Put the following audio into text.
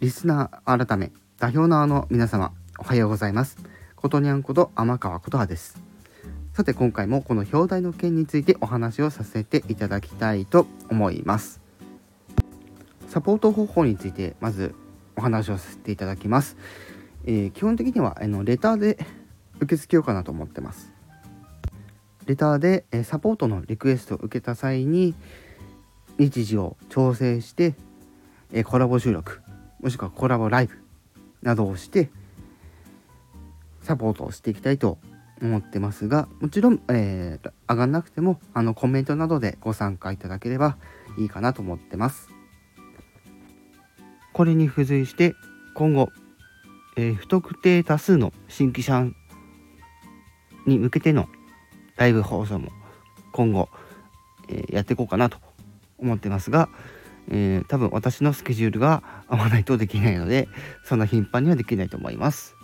リスナー改め代表のあの皆様おはようございます。ことにゃんこと天川琴葉です。さて今回もこの表題の件についてお話をさせていただきたいと思います。サポート方法についてまずお話をさせていただきます、えー、基本的にはあのレターで受け付けようかなと思ってます。レターで、えサポートのリクエストを受けた際に日時を調整して、えコラボ収録もしくはコラボライブなどをしてサポートをしていきたいと思ってますがもちろん、えー、上がんなくてもあのコメントなどでご参加いただければいいかなと思ってます。これに付随して今後、えー、不特定多数の新規者に向けてのライブ放送も今後、えー、やっていこうかなと思ってますが、えー、多分私のスケジュールが合わないとできないのでそんな頻繁にはできないと思います。